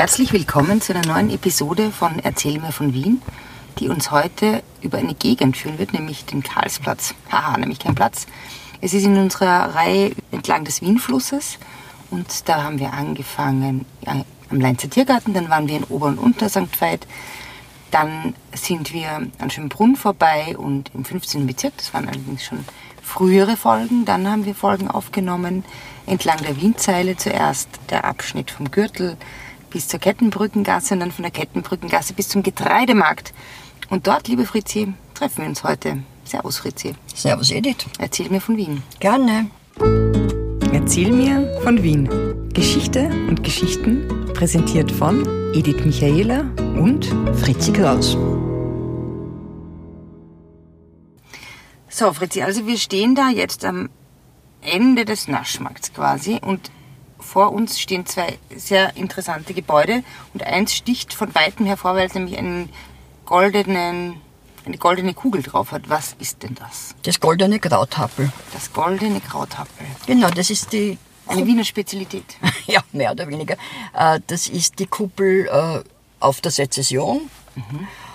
Herzlich willkommen zu einer neuen Episode von Erzähl mir von Wien, die uns heute über eine Gegend führen wird, nämlich den Karlsplatz. Haha, nämlich kein Platz. Es ist in unserer Reihe entlang des Wienflusses und da haben wir angefangen am Leinzer Tiergarten, dann waren wir in Ober- und Unter St. Veit, dann sind wir an Schönbrunn vorbei und im 15. Bezirk, das waren allerdings schon frühere Folgen. Dann haben wir Folgen aufgenommen entlang der Wienzeile. Zuerst der Abschnitt vom Gürtel bis zur Kettenbrückengasse und dann von der Kettenbrückengasse bis zum Getreidemarkt. Und dort, liebe Fritzi, treffen wir uns heute. Servus, Fritzi. Servus, Edith. Erzähl mir von Wien. Gerne. Erzähl mir von Wien. Geschichte und Geschichten präsentiert von Edith Michaela und Fritzi Kraus. So, Fritzi, also wir stehen da jetzt am Ende des Naschmarkts quasi und vor uns stehen zwei sehr interessante Gebäude und eins sticht von weitem hervor, weil es nämlich einen goldenen, eine goldene Kugel drauf hat. Was ist denn das? Das goldene Krauthappel. Das goldene Krauthappel. Genau, das ist die, Eine Wiener Spezialität. ja, mehr oder weniger. Äh, Das ist die Kuppel äh, auf der Sezession.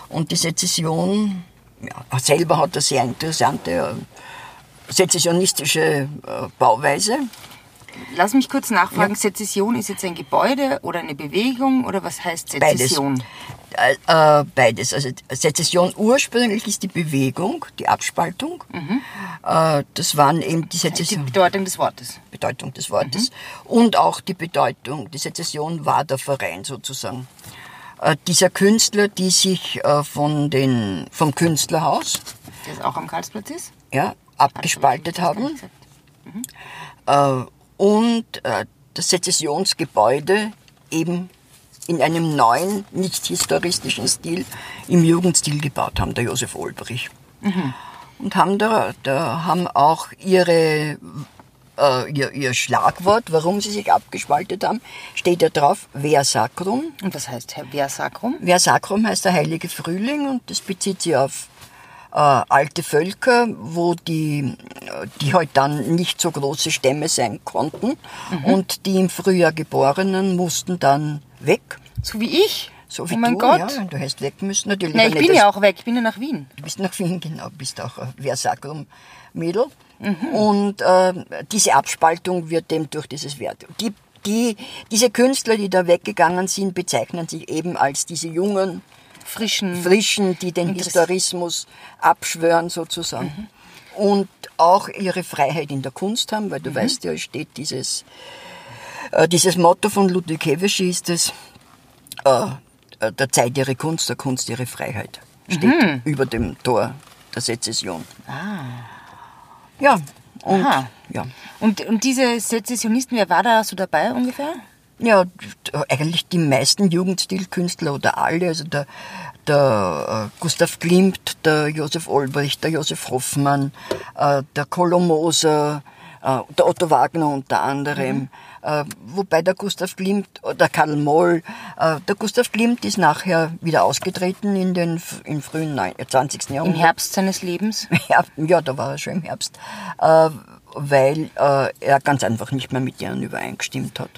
Und die Sezession ja, selber hat eine sehr interessante äh, sezessionistische Bauweise. Lass mich kurz nachfragen, Ja. Sezession ist jetzt ein Gebäude oder eine Bewegung oder was heißt Beides. Sezession? Äh, äh, beides. Also Sezession ursprünglich ist die Bewegung, die Abspaltung. Äh, das waren eben die Die Sezession. Bedeutung des Wortes. Bedeutung des Wortes. Und auch die Bedeutung, die Sezession war der Verein sozusagen. Äh, dieser Künstler, die sich äh, von den, vom Künstlerhaus Das auch am Karlsplatz ist? ja, abgespaltet haben gesagt. Und äh, das Sezessionsgebäude eben in einem neuen, nicht historistischen Stil, im Jugendstil gebaut haben, der Josef Olbrich. Und haben da, da haben auch ihre, äh, ihr, ihr Schlagwort, warum sie sich abgespaltet haben, steht da drauf, Ver Sacrum. Und was heißt Herr Ver Sacrum? Ver Sacrum heißt der heilige Frühling und das bezieht sich auf äh, alte Völker, wo die, die halt dann nicht so große Stämme sein konnten und die im Frühjahr Geborenen mussten dann weg. So wie ich? So wie oh mein du, Gott. ja, du hast weg müssen natürlich. Na, aber ich bin ja auch weg, ich bin ja nach Wien. Du bist nach Wien, genau, bist auch ein Versacrum-Mädel. Mhm. Und äh, diese Abspaltung wird dem durch dieses Wert. Die, die, diese Künstler, die da weggegangen sind, bezeichnen sich eben als diese jungen, Frischen. Frischen, die den Interess- Historismus abschwören sozusagen. Und auch ihre Freiheit in der Kunst haben, weil du weißt ja, es steht dieses, äh, dieses Motto von Ludwig Heveschi ist es, äh, äh, der Zeit ihre Kunst, der Kunst ihre Freiheit. Steht über dem Tor der Sezession. Ja, und, Aha. ja. Und, und diese Sezessionisten, wer war da so dabei ungefähr? Ja, eigentlich die meisten Jugendstilkünstler oder alle, also der, der äh, Gustav Klimt, der Josef Olbricht, der Josef Hoffmann, äh, der Kolomoser, äh, der Otto Wagner unter anderem, äh, wobei der Gustav Klimt, der Karl Moll, der Gustav Klimt ist nachher wieder ausgetreten in den im frühen neun- äh, 20. Im Jahrhundert. Herbst seines Lebens? Ja, ja, da war er schon im Herbst, weil äh, er ganz einfach nicht mehr mit ihnen übereingestimmt hat.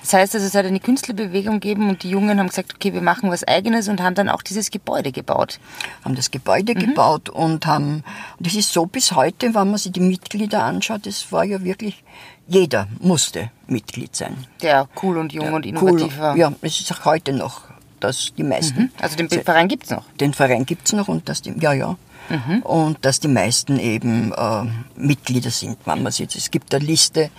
Das heißt also, es hat eine Künstlerbewegung gegeben und die Jungen haben gesagt, okay, wir machen was Eigenes und haben dann auch dieses Gebäude gebaut. haben das Gebäude gebaut und haben, es ist so bis heute, wenn man sich die Mitglieder anschaut, es war ja wirklich, jeder musste Mitglied sein. Der cool und jung und innovativ war. Ja, es ist auch heute noch, dass die meisten, Also den Verein gibt's noch. den Verein gibt's noch und dass die, ja, ja, und dass die meisten eben äh, Mitglieder sind, wenn man sieht. Es gibt eine Liste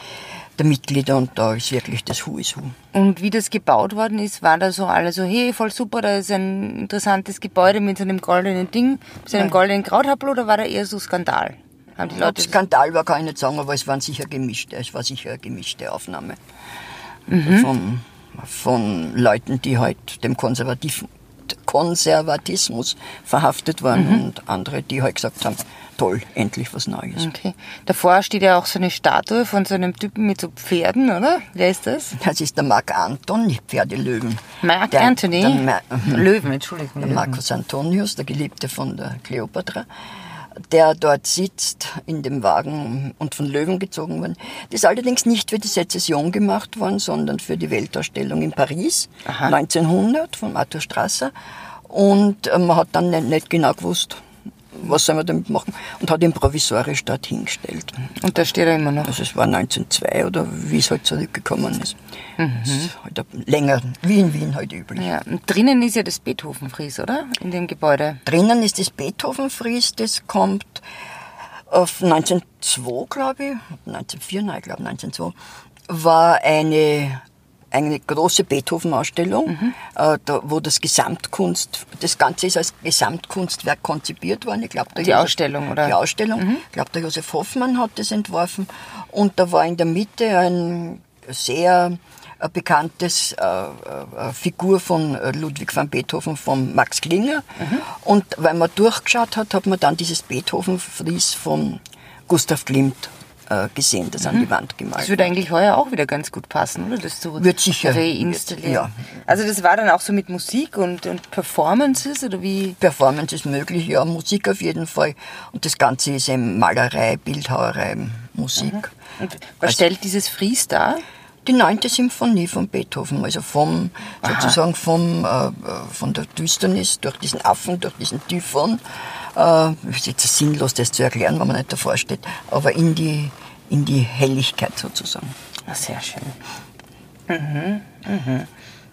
der Mitglieder und da ist wirklich das Who is Who. Und wie das gebaut worden ist, war da so alle so, hey, voll super, da ist ein interessantes Gebäude mit so einem goldenen Ding, mit so einem goldenen Krauthappel oder war da eher so Skandal? Haben die Leute Skandal war kann ich nicht sagen, aber es waren sicher gemischte, es war sicher eine gemischte Aufnahme von, von Leuten, die halt dem Konservatismus verhaftet waren und andere, die halt gesagt haben, toll, endlich was Neues. Okay. Davor steht ja auch so eine Statue von so einem Typen mit so Pferden, oder? Wer ist das? Das ist der Marc Anton, Pferdelöwen. Mark Der- Anthony. Der, Ma- mhm. Löwen, Entschuldigung. der. Marcus Antonius, der Geliebte von der Kleopatra. Der dort sitzt in dem Wagen und von Löwen gezogen worden. Das ist allerdings nicht für die Sezession gemacht worden, sondern für die Weltausstellung in Paris Aha. 1900 von Arthur Strasser. Und äh, man hat dann nicht, nicht genau gewusst, was soll man damit machen und hat ihn provisorisch dort hingestellt. Und da steht er immer noch. Also es war 1902 oder wie es halt zurückgekommen ist. Das ist halt länger, wie in Wien halt üblich. Ja, und drinnen ist ja das Beethoven-Fries, oder? In dem Gebäude. Drinnen ist das Beethoven-Fries, das kommt auf 1902, glaube ich, 1904, nein, ich glaube 1902, war eine, eine große Beethoven-Ausstellung, äh, da, wo das Gesamtkunst, das Ganze ist als Gesamtkunstwerk konzipiert worden. Ich glaube, Die Ausstellung, oder? Die Ausstellung. Ich glaube, der Josef Hoffmann hat das entworfen. Und da war in der Mitte ein sehr äh, bekanntes äh, äh, Figur von äh, Ludwig van Beethoven von Max Klinger. Und weil man durchgeschaut hat, hat man dann dieses Beethoven-Fries von Gustav Klimt äh, gesehen, das an die Wand gemalt Das würde eigentlich heuer auch wieder ganz gut passen, oder? Das zu Wird sicher. reinstallieren. Ja. Also das war dann auch so mit Musik und, und Performances, oder wie? Performance ist möglich, ja, Musik auf jeden Fall. Und das Ganze ist eben Malerei, Bildhauerei, Musik. Und was Also- stellt dieses Fries dar? Die neunte Symphonie von Beethoven, also vom, sozusagen vom, äh, äh, von der Düsternis durch diesen Affen, durch diesen Typhon. Äh, ist jetzt sinnlos, das zu erklären, wenn man nicht davor steht, aber in die, in die Helligkeit sozusagen. Ah, sehr schön. Mhm, mhm.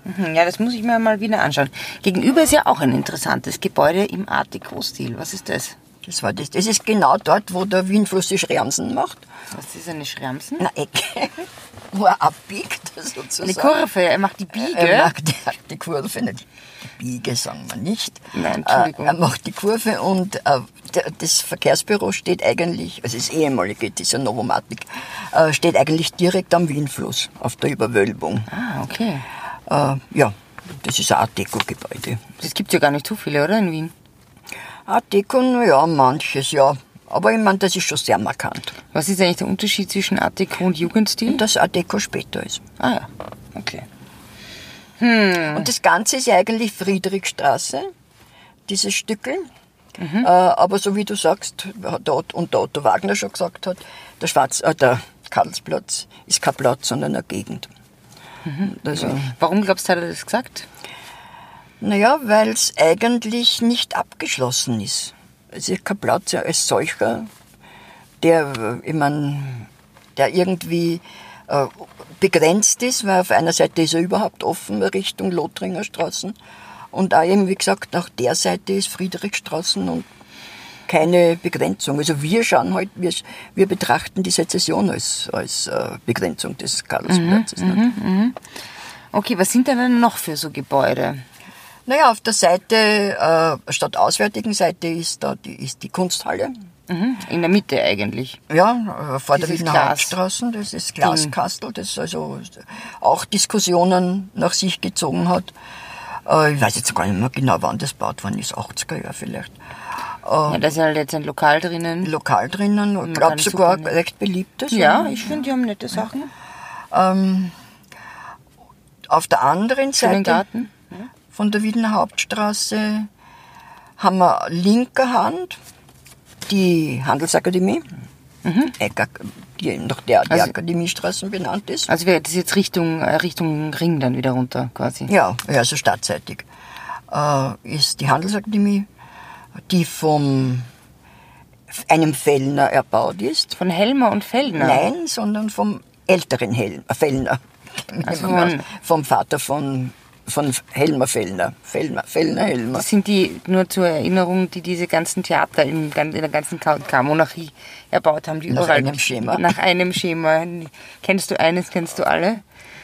Mhm, Ja, das muss ich mir mal wieder anschauen. Gegenüber ist ja auch ein interessantes Gebäude im Art Deco-Stil. Was ist das? Das, war das. das ist genau dort, wo der Wienfluss die Schramsen macht. Was ist eine Schramsen? Eine Ecke, wo er abbiegt sozusagen. Eine Kurve, er macht die Biege. Er macht die, die Kurve, nicht die Biege, sagen wir nicht. Nein, Entschuldigung. Äh, Er macht die Kurve und äh, das Verkehrsbüro steht eigentlich, also das ehemalige, das ist ja Novomatic, äh, steht eigentlich direkt am Wienfluss, auf der Überwölbung. Ah, okay. Äh, ja, das ist ein Art Deco-Gebäude. Das gibt ja gar nicht so viele, oder, in Wien? Art Deco, na ja, manches, ja. Aber ich meine, das ist schon sehr markant. Was ist eigentlich der Unterschied zwischen Art Deco und Jugendstil? Dass Art Deco später ist. Ah ja, okay. Und das Ganze ist ja eigentlich Friedrichstraße, dieses Stückel. Äh, aber so wie du sagst, Otto, und der Otto Wagner schon gesagt hat, der, Schwarz, äh, der Karlsplatz ist kein Platz, sondern eine Gegend. Also, Warum glaubst du, hat er das gesagt? Naja, weil es eigentlich nicht abgeschlossen ist. Es ist kein Platz als solcher, der, ich mein, der irgendwie äh, begrenzt ist, weil auf einer Seite ist er überhaupt offen Richtung Lothringer Straßen und auch eben, wie gesagt, nach der Seite ist Friedrichstraßen und keine Begrenzung. Also wir schauen halt, wir, wir betrachten die Sezession als, als äh, Begrenzung des Karlsplatzes. ne? Okay, was sind denn noch für so Gebäude? Naja, auf der Seite, äh, statt auswärtigen Seite ist da die, ist die Kunsthalle. Mhm. In der Mitte eigentlich. Ja, äh, vor der Dieses Wiener Glas- Hauptstraße, das ist Glaskastel, das also auch Diskussionen nach sich gezogen hat. Äh, ich weiß jetzt gar nicht mehr genau, wann das gebaut worden ist, 80er Jahre vielleicht. Ja, da ist ja halt jetzt ein Lokal drinnen. Lokal drinnen, ich glaube sogar super- recht beliebtes. Ja, ich finde, die haben nette Sachen. Auf der anderen Schönen Seite Garten. Von der Wiener Hauptstraße haben wir linker Hand die Handelsakademie, Ecker- die nach der Mhm. Also- Akademiestraßen benannt ist. Also wäre das jetzt Richtung, äh, Richtung Ring dann wieder runter quasi. Ja, also stadtseitig. Äh, ist die Handelsakademie, die vom einem Fellner erbaut ist. Von Helmer und Feldner. Nein, sondern vom älteren Hel Fellner. Also vom Vater von, von Helmer Fellner. Fellner, Fellner Helmer. Das sind die, nur zur Erinnerung, die diese ganzen Theater in, in der ganzen K&K-Monarchie erbaut haben. Die Nach überall, einem Schema. Nach einem Schema. Kennst du eines, kennst du alle?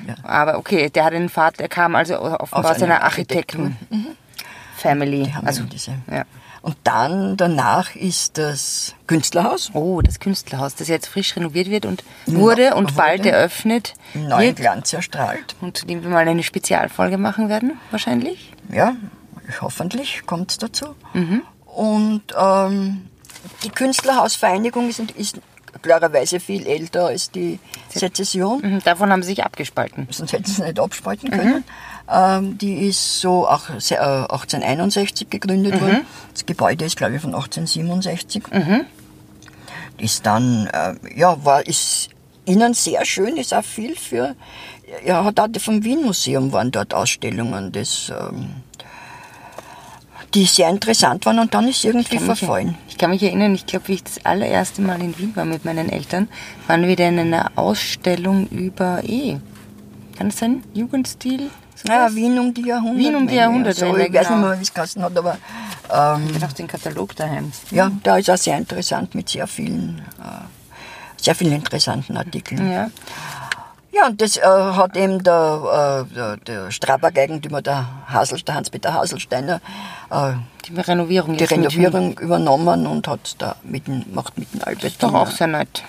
Ja. Aber okay, der hat einen Vater, er kam also offenbar aus, einer einer Architekten-Family. Die haben Also, eben diese. ja. Und dann danach ist das Künstlerhaus. Oh, das Künstlerhaus, das jetzt frisch renoviert wird und wurde und wurde. bald eröffnet neuen wird. Glanz erstrahlt. Und zu dem wir mal eine Spezialfolge machen werden, wahrscheinlich. Ja, hoffentlich kommt es dazu. Und ähm, die Künstlerhausvereinigung ist, ist klarerweise viel älter als die Sezession. Mhm, Davon haben sie sich abgespalten. Sonst hätten sie es nicht abspalten können. Ähm, die ist so auch se- äh, 1861 gegründet worden. Das Gebäude ist, glaube ich, von 1867. Ist dann, äh, ja, war, ist innen sehr schön, ist auch viel für, ja, hat auch vom Wien-Museum waren dort Ausstellungen, das, ähm, die sehr interessant waren und dann ist irgendwie mich- verfallen. Ich kann mich erinnern, ich glaube, wie ich das allererste Mal in Wien war mit meinen Eltern, waren wir da in einer Ausstellung über eh. Kann es sein? Jugendstil? Ja, Sowas? Wien um die Jahrhunderte. Wien um die Jahrhundertwende, So, ich weiß genau. nicht mehr, wie es geheißen hat, aber ähm, Ich habe den Katalog daheim. ja, da ist auch sehr interessant mit sehr vielen, äh, sehr vielen interessanten Artikeln. Ja. Ja, und das äh, hat eben der, äh, der, Strabag-Eigentümer, der, Hasel, der Hans-Peter Haselsteiner, äh, Die Renovierung die Renovierung übernommen und hat da mit dem, macht mit dem Albert Ist doch auch sehr nett.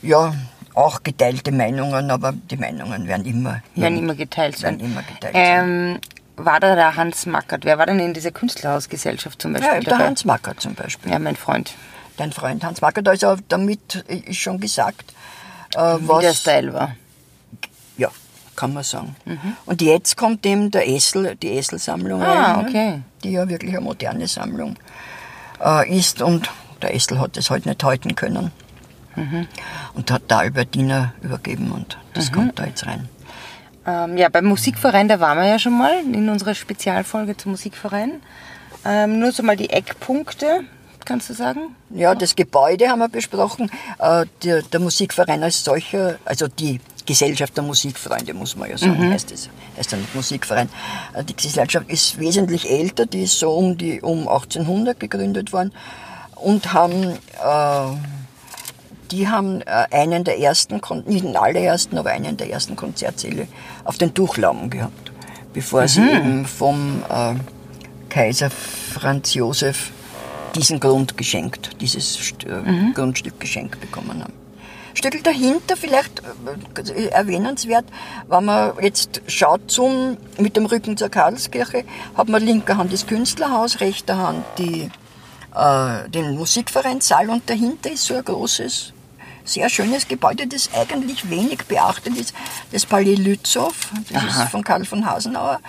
ja, auch geteilte Meinungen, aber die Meinungen werden immer, Werden immer geteilt sein. werden immer geteilt. Ähm, war da der Hans Mackert? Wer war denn in dieser Künstlerhausgesellschaft zum Beispiel Ja, der dabei? Hans Macker zum Beispiel. Ja, mein Freund. Dein Freund Hans Macker, da ist er damit, ist schon gesagt, äh, Wie der was, Style war. ja, kann man sagen. Mhm. Und jetzt kommt eben der Essel, die Esel-Sammlung Ah, rein, ne? okay. die ja wirklich eine moderne Sammlung äh, ist und der Essel hat es halt nicht halten können Mhm. und hat da Albertina übergeben und das kommt da jetzt rein. Ähm, ja, beim Musikverein, da waren wir ja schon mal in unserer Spezialfolge zum Musikverein. Ähm, nur so mal die Eckpunkte, kannst du sagen? Ja, das Gebäude haben wir besprochen. Äh, der, der Musikverein als solcher, also die Gesellschaft der Musikfreunde, muss man ja sagen, heißt es. Heißt nicht Musikverein. Äh, Die Gesellschaft ist wesentlich älter, die ist so um, die, um 1800 gegründet worden und haben, äh, die haben äh, einen der ersten, nicht den allerersten, aber einen der ersten Konzertsäle auf den Tuchlauben gehabt, bevor sie eben vom äh, Kaiser Franz Josef diesen Grund geschenkt, dieses St- äh, Grundstück geschenkt bekommen haben. Stückel dahinter vielleicht äh, erwähnenswert, wenn man jetzt schaut zum, mit dem Rücken zur Karlskirche, hat man linker Hand das Künstlerhaus, rechter Hand die, äh, den Musikvereinssaal und dahinter ist so ein großes, sehr schönes Gebäude, das eigentlich wenig beachtet ist, das Palais Lützow, das Aha. ist von Karl von Hasenauer.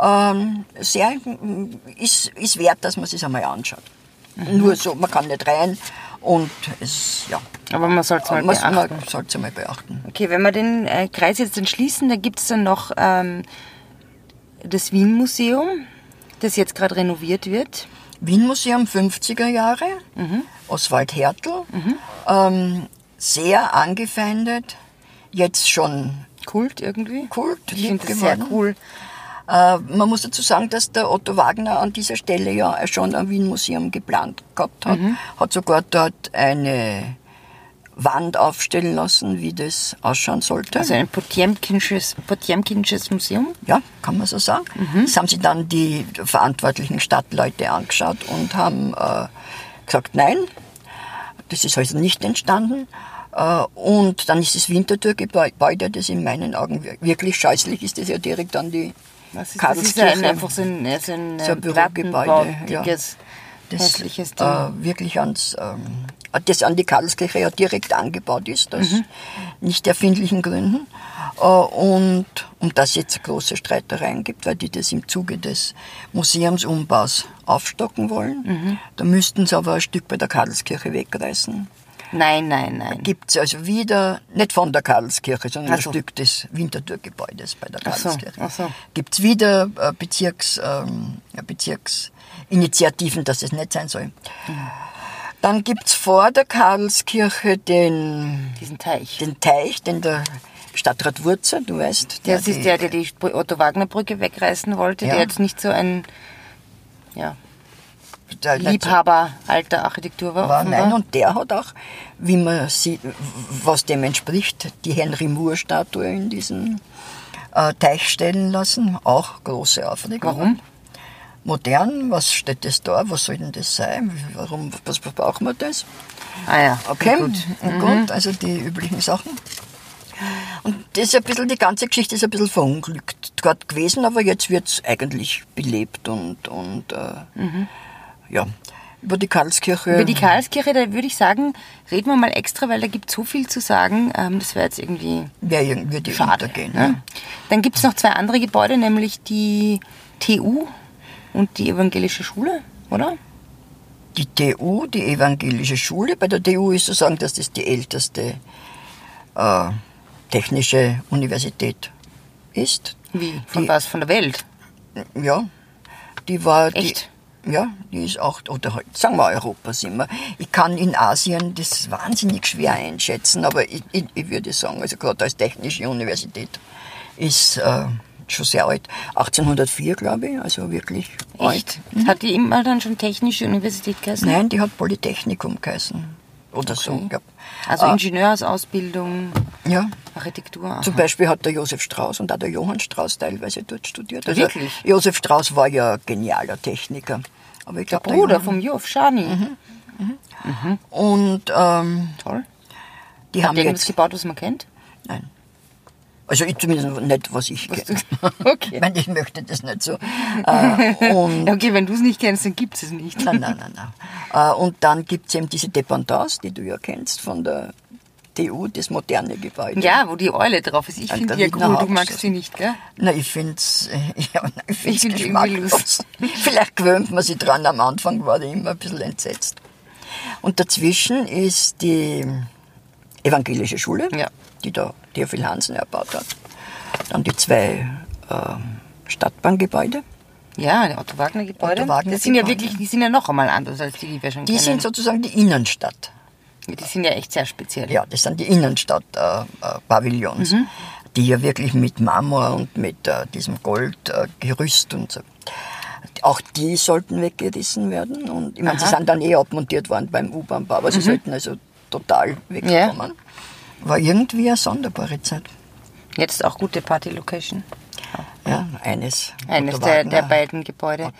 Ähm, sehr, ist, ist wert, dass man es sich einmal anschaut. Nur so, man kann nicht rein und es, ja, Aber man soll es mal man, beachten. man sollte es einmal beachten. Okay, wenn wir den äh, Kreis jetzt dann schließen, da gibt es dann noch ähm, das Wien-Museum, das jetzt gerade renoviert wird. Wien-Museum 50er Jahre, Oswald Hertel, ähm, sehr angefeindet, jetzt schon Kult irgendwie. Kult, Ich finde das sehr cool. Äh, man muss dazu sagen, dass der Otto Wagner an dieser Stelle ja schon ein Wien-Museum geplant gehabt hat. Mhm. Hat sogar dort eine Wand aufstellen lassen, wie das ausschauen sollte. Also ein Potemkinsches, Potemkinsches Museum. Ja, kann man so sagen. Das haben sich dann die verantwortlichen Stadtleute angeschaut und haben äh, gesagt, nein, das ist also nicht entstanden. Äh, und dann ist das Winterthur-Gebäude, das in meinen Augen wir- wirklich scheußlich ist, das ja direkt an die ist, das ist ja Karlskirche. ein, einfach so ein, so ein, So ein Bürogebäude, das hässliches Ding. äh, wirklich ans, ähm, das an die Karlskirche ja direkt angebaut ist, aus Mhm. nicht erfindlichen Gründen. Äh, und um das jetzt große Streitereien gibt, weil die das im Zuge des Museumsumbaus aufstocken wollen. Mhm. Da müssten sie aber ein Stück bei der Karlskirche wegreißen. Nein, nein, nein. Gibt es also wieder, nicht von der Karlskirche, sondern Ach ein so. Stück des Winterthurgebäudes bei der Ach so, Karlskirche. ach so. Gibt es wieder äh, Bezirks, ähm, Bezirksinitiativen, dass es nicht sein soll. Dann gibt es vor der Karlskirche den, Diesen Teich. den Teich, den der Stadtrat Wurzer, du weißt. Das die- ist der, der die Otto-Wagner-Brücke wegreißen wollte, Ja. der jetzt nicht so ein ja, der Liebhaber alter Architektur war. war. Nein, und der hat auch, wie man sieht, was dem entspricht, die Henry Moore-Statue in diesen äh, Teich stellen lassen. Auch große Aufregung. Warum? Modern, was steht das da? Was soll denn das sein? Warum, was braucht man das? Ah ja, Okay, gut. gut. gut, also die üblichen Sachen. Und das ist ein bisschen, die ganze Geschichte ist ein bisschen verunglückt dort gewesen, aber jetzt wird es eigentlich belebt und, und äh, ja. Über die Karlskirche. Über die Karlskirche, da würde ich sagen, reden wir mal extra, weil da gibt es so viel zu sagen. Ähm, das wäre jetzt irgendwie ja, irgendwie die schade. untergehen. Ne? Dann gibt es noch zwei andere Gebäude, nämlich die TU und die Evangelische Schule, oder? Die TU, die Evangelische Schule. Bei der TU ist zu sagen, dass das die älteste äh, technische Universität ist. Wie? Von Die- was? Von der Welt? Ja, die war. Echt? Die, ja, die ist auch, oder halt, sagen wir Europas immer. Ich kann in Asien das wahnsinnig schwer einschätzen, aber ich, ich, ich würde sagen, also gerade als technische Universität ist äh, schon sehr alt. 1804, glaube ich, also wirklich alt. Echt? Hat die immer dann schon Technische Universität geheißen? Nein, die hat Polytechnikum geheißen. Oder so, glaub. Also Ingenieursausbildung, Ja, Architektur. aha. Zum Beispiel hat der Josef Strauß und auch der Johann Strauß teilweise dort studiert. Also Wirklich? Josef Strauß war ja genialer Techniker. Aber ich glaube, Bruder vom Jof Schani. Und ähm, Toll. die Hat haben der jetzt. gebaut, was man kennt? Nein. Also ich zumindest nicht, was ich kenne. Okay. Ich meine, ich möchte das nicht so. Äh, okay, wenn du es nicht kennst, dann gibt es es nicht. nein, nein, nein, nein. Äh, und dann gibt es eben diese Dependance, die du ja kennst von der TU, das moderne Gebäude. Ja, wo die Eule drauf ist. Ich finde die ja cool, du magst sie nicht, gell? Na, ich finde es ja, nein, ich find's Ich geschmacklos. Vielleicht gewöhnt man sich dran. Am Anfang war ich immer ein bisschen entsetzt. Und dazwischen ist die evangelische Schule, Ja. die da Theophil Hansen erbaut hat. Dann die zwei ähm, Stadtbahngebäude. Ja, die Otto Wagner Gebäude. Otto Wagner das sind ja wirklich, die sind ja noch einmal anders als die, die wir schon Die kennen. sind sozusagen die Innenstadt. die sind ja echt sehr speziell. Ja, das sind die Innenstadt-Pavillons, äh, Pavillons, Mhm. die ja wirklich mit Marmor und mit äh, diesem Goldgerüst äh, und so. Auch die sollten weggerissen werden. Und ich meine, sie sind dann eh abmontiert worden beim U-Bahn-Bau, aber sie sollten also total wegkommen. War irgendwie eine sonderbare Zeit. Jetzt auch gute Party-Location. Ja, eines. Eines der, der beiden Gebäude.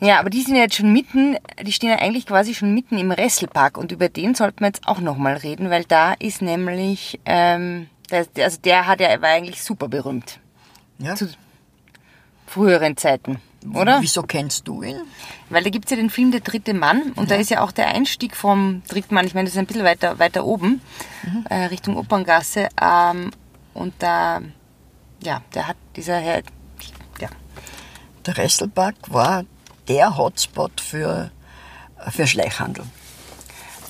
Ja, aber die sind ja jetzt schon mitten, die stehen ja eigentlich quasi schon mitten im Resselpark und über den sollten wir jetzt auch nochmal reden, weil da ist nämlich, ähm, der, also der hat ja, war eigentlich super berühmt. Ja. Zu früheren Zeiten, oder? Wieso kennst du ihn? Weil da gibt's ja den Film Der dritte Mann und da ist ja auch der Einstieg vom dritten Mann, ich meine, das ist ein bisschen weiter, weiter oben, äh, Richtung Operngasse. Ähm, und da, ja, der hat dieser Herr, ja, Der Resselpark war der Hotspot für, für Schleichhandel.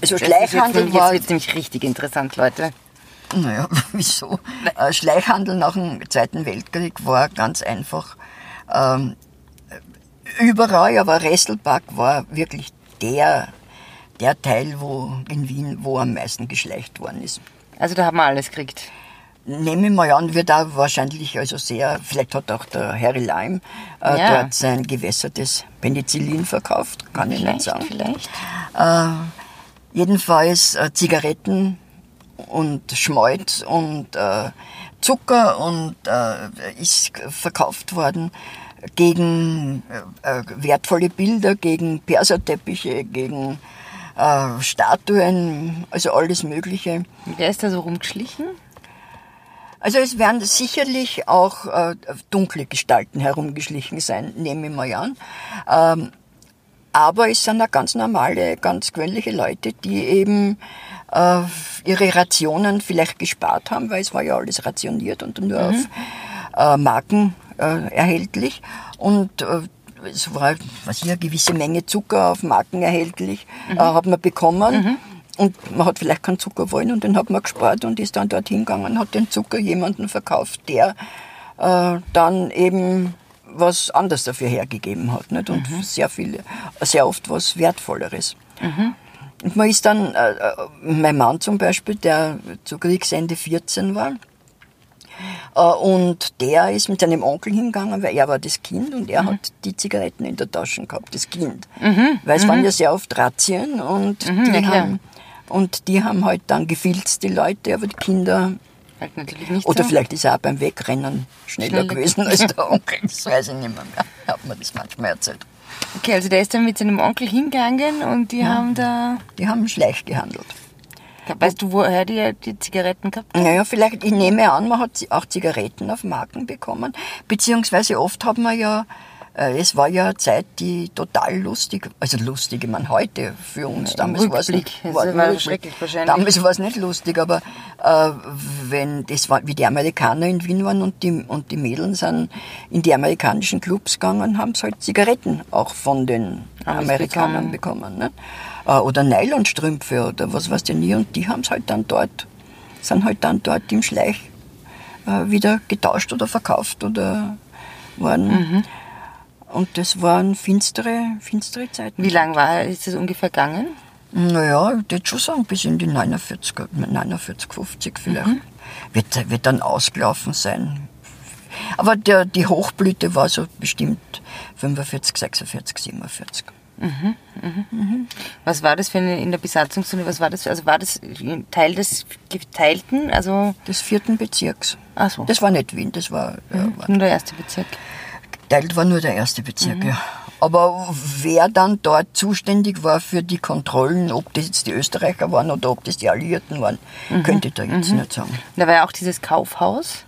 Also das jetzt, Schleichhandel jetzt war wird's nämlich richtig interessant, Leute. Naja, wieso? Äh, Schleichhandel nach dem Zweiten Weltkrieg war ganz einfach ähm, überall, aber Resselpark war wirklich der, der Teil wo in Wien, wo am meisten geschleicht worden ist. Also da haben wir alles gekriegt. Nehme ich mal an, wird auch wahrscheinlich also sehr, vielleicht hat auch der Harry Leim äh, Ja. dort sein gewässertes Penicillin verkauft, kann ich nicht Vielleicht, sagen. vielleicht. Äh, jedenfalls äh, Zigaretten und Schmalz und äh, Zucker und äh, ist verkauft worden gegen äh, wertvolle Bilder, gegen Perserteppiche, gegen Statuen, also alles Mögliche. Wer ist da so rumgeschlichen? Also es werden sicherlich auch äh, dunkle Gestalten herumgeschlichen sein, nehme ich mal an. Ähm, aber es sind auch ganz normale, ganz gewöhnliche Leute, die eben äh, ihre Rationen vielleicht gespart haben, weil es war ja alles rationiert und nur auf äh, Marken äh, erhältlich. Und äh, es war was ich, eine gewisse Menge Zucker auf Marken erhältlich, äh, hat man bekommen. Und man hat vielleicht keinen Zucker wollen und den hat man gespart und ist dann dorthin gegangen, hat den Zucker jemandem verkauft, der äh, dann eben was anderes dafür hergegeben hat. Nicht? Und sehr viel, sehr oft was Wertvolleres. Und man ist dann, äh, äh, mein Mann zum Beispiel, der zu Kriegsende 14 war, äh, und der ist mit seinem Onkel hingegangen, weil er war das Kind und er hat die Zigaretten in der Tasche gehabt, das Kind. Weil es waren ja sehr oft Razzien und, ja, die haben, und die haben halt dann gefilzt, die Leute, aber die Kinder, Halt natürlich nicht oder so. vielleicht ist er auch beim Wegrennen schneller, Schneller gewesen als der Onkel, das weiß ich nicht mehr. mehr. Hat mir das manchmal erzählt. Okay, also der ist dann mit seinem Onkel hingegangen und die haben da... Die haben Schleich gehandelt. Weißt du, woher die die Zigaretten gehabt haben? Naja, vielleicht, ich nehme an, man hat auch Zigaretten auf Marken bekommen, beziehungsweise oft hat man ja Es war ja eine Zeit, die total lustig, also lustig, ich meine heute für uns, damals war es nicht, war, war Rückblick. schrecklich wahrscheinlich. Damals war es nicht lustig, aber äh, wenn das war, wie die Amerikaner in Wien waren und die, und die Mädels sind in die amerikanischen Clubs gegangen, haben sie halt Zigaretten auch von den Amis Amerikanern bekommen. ne? Äh, Oder Nylonstrümpfe oder was weiß ich nie und die haben es halt dann dort, sind halt dann dort im Schleich äh, wieder getauscht oder verkauft oder worden. Mhm. Und das waren finstere, finstere Zeiten. Wie lang war, ist das ungefähr gegangen? Naja, ich würde schon sagen, bis in die 49, 49 50 vielleicht. Wird, wird dann ausgelaufen sein. Aber der, die Hochblüte war so bestimmt 45, 46, 47. Was war das für eine in der Besatzungszone? Was war das? Also war das Teil des geteilten? Also Des vierten Bezirks. Ach so. Das war nicht Wien, das war, ja, war nur der erste Bezirk. Geteilt war nur der erste Bezirk, ja. Aber wer dann dort zuständig war für die Kontrollen, ob das jetzt die Österreicher waren oder ob das die Alliierten waren, könnte ich da jetzt nicht sagen. Da war ja auch dieses Kaufhaus,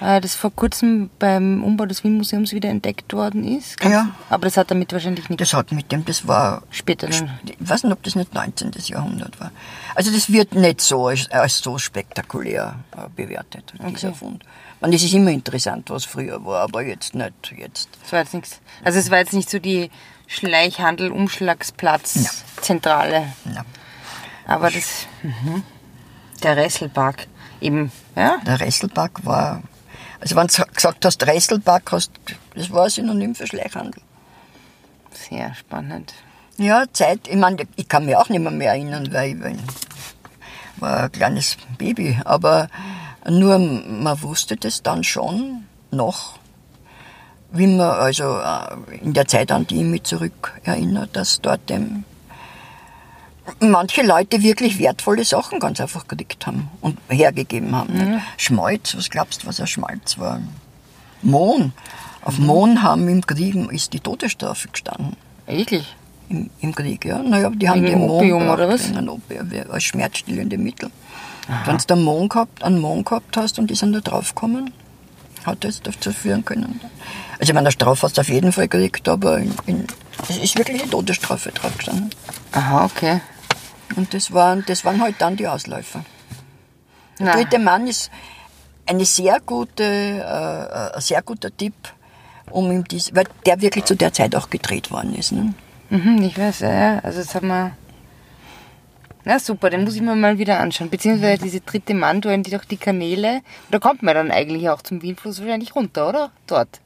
äh, das vor kurzem beim Umbau des Wien-Museums wieder entdeckt worden ist. Ja. Aber das hat damit wahrscheinlich nichts Das hat mit dem, das war später dann. Ich weiß nicht, ob das nicht 19. Jahrhundert war. Also das wird nicht so als, als so spektakulär äh, bewertet, dieser Fund. Man, es ist immer interessant, was früher war, aber jetzt nicht jetzt. Das war jetzt nichts. Also es war jetzt nicht so die Schleichhandel, Umschlagsplatz, Zentrale. Ja. Aber das. Mhm. Der Resselpark. Eben, ja? Der Resselpark war, also wenn du gesagt hast, Resselpark hast, das war ein Synonym für Schleichhandel. Sehr spannend. Ja, Zeit, ich meine, ich kann mich auch nicht mehr, mehr erinnern, weil ich war ein kleines Baby, aber nur man wusste das dann schon noch, wie man, also äh, in der Zeit, an die ich mich zurück erinnere, dass dort dem manche Leute wirklich wertvolle Sachen ganz einfach gekriegt haben und hergegeben haben. nicht? Schmalz, was glaubst du, was ein Schmalz war? Mohn. Auf Mohn haben im Krieg ist die Todesstrafe gestanden. Wirklich? Im, Im Krieg, ja. Naja, die haben Wegen den Mohn Opium, oder was? Opium, als schmerzstillende Mittel. Wenn du einen Mohn gehabt, einen Mohn gehabt hast und die sind da draufgekommen, hat das dazu führen können. Also ich meine, eine Strafe hast du auf jeden Fall gekriegt, aber in, in, es ist wirklich eine Todesstrafe drauf gestanden. Aha, okay. Und das waren, das waren halt dann die Ausläufer. Der dritte Mann ist eine sehr gute, äh, ein sehr guter Tipp, um ihm dies, weil der wirklich zu der Zeit auch gedreht worden ist. Ne? Mhm, ich weiß, ja, ja. Also das haben wir. Na super, den muss ich mir mal wieder anschauen. Beziehungsweise diese dritte Mantua, die doch die Kanäle. Da kommt man dann eigentlich auch zum Wienfluss wahrscheinlich runter, oder? Dort.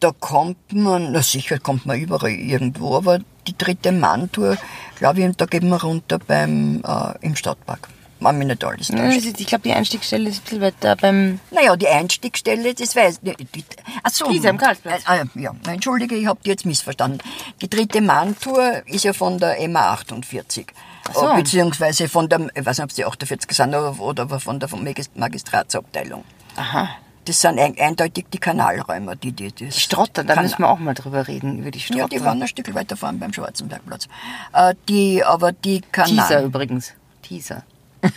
Da kommt man, na sicher kommt man überall irgendwo, aber die dritte Mantour, glaube ich, da gehen wir runter beim, äh, im Stadtpark. Wenn mich nicht alles täuscht. Ich glaube, die Einstiegsstelle ist ein bisschen weiter beim. Naja, die Einstiegsstelle, das weiß ich nicht. Ach so. Diese am Karlsplatz. Äh, äh, ja, entschuldige, ich habe die jetzt missverstanden. Die dritte Mahntour ist ja von der MA 48. so. Beziehungsweise von der, ich weiß nicht, ob es die 48 sind, oder von der Magistratsabteilung. Aha. Das sind ein, eindeutig die Kanalräumer, die die das Strotter, da müssen wir auch mal drüber reden, über die Strotter. Ja, die waren ein Stück weiter vorn beim Schwarzenbergplatz. Äh, die, aber die Teaser Kanal... übrigens. Teaser.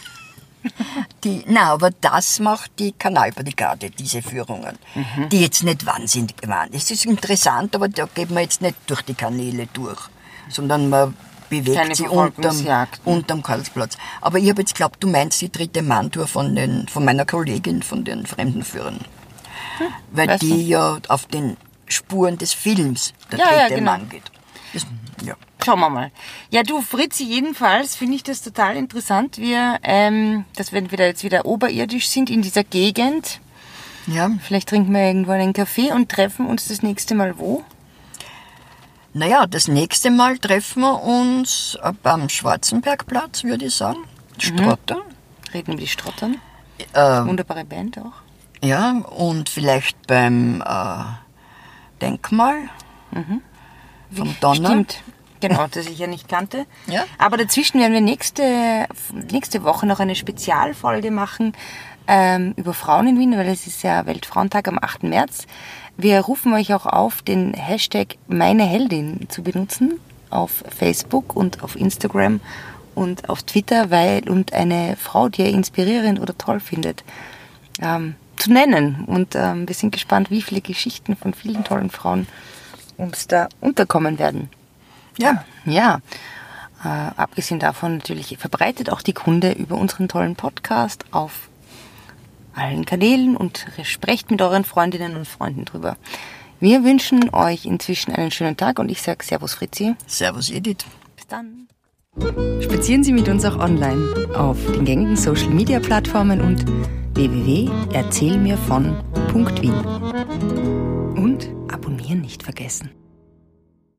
Die, na, aber das macht die Kanalbrigade, diese Führungen. Mhm. Die jetzt nicht wahnsinnig waren. Es ist interessant, aber da geht man jetzt nicht durch die Kanäle durch, sondern man bewegt Keine sie unterm, unterm Karlsplatz. Aber ich habe jetzt glaubt, du meinst die dritte Manntour von, den, von meiner Kollegin, von den Fremdenführern. Weil weißt die du? ja auf den Spuren des Films der Ja, ja, dritte genau. Mann geht. Das, ja. Schauen wir mal. Ja, du, Fritzi, jedenfalls finde ich das total interessant. Wir, ähm, dass wenn wir da jetzt wieder oberirdisch sind in dieser Gegend, ja. vielleicht trinken wir irgendwo einen Kaffee und treffen uns das nächste Mal wo? Naja, das nächste Mal treffen wir uns äh, am Schwarzenbergplatz, würde ich sagen. Strotter. Reden über die Strottern. Äh, Wunderbare Band auch. ja, und vielleicht beim äh, Denkmal vom Donner. Stimmt. Genau, das ich ja nicht kannte. Ja. Aber dazwischen werden wir nächste, nächste Woche noch eine Spezialfolge machen ähm, über Frauen in Wien, weil es ist ja Weltfrauentag am 8. März. Wir rufen euch auch auf, den Hashtag meine Heldin zu benutzen auf Facebook und auf Instagram und auf Twitter, weil und eine Frau, die ihr inspirierend oder toll findet, ähm, zu nennen. Und ähm, wir sind gespannt, wie viele Geschichten von vielen tollen Frauen uns da unterkommen werden. Ja. Ja. Äh, abgesehen davon natürlich verbreitet auch die Kunde über unseren tollen Podcast auf allen Kanälen und sprecht mit euren Freundinnen und Freunden drüber. Wir wünschen euch inzwischen einen schönen Tag und ich sage Servus Fritzi. Servus Edith. Bis dann. Spazieren Sie mit uns auch online auf den gängigen Social Media Plattformen und www.erzählmirvon.wien. Und abonnieren nicht vergessen.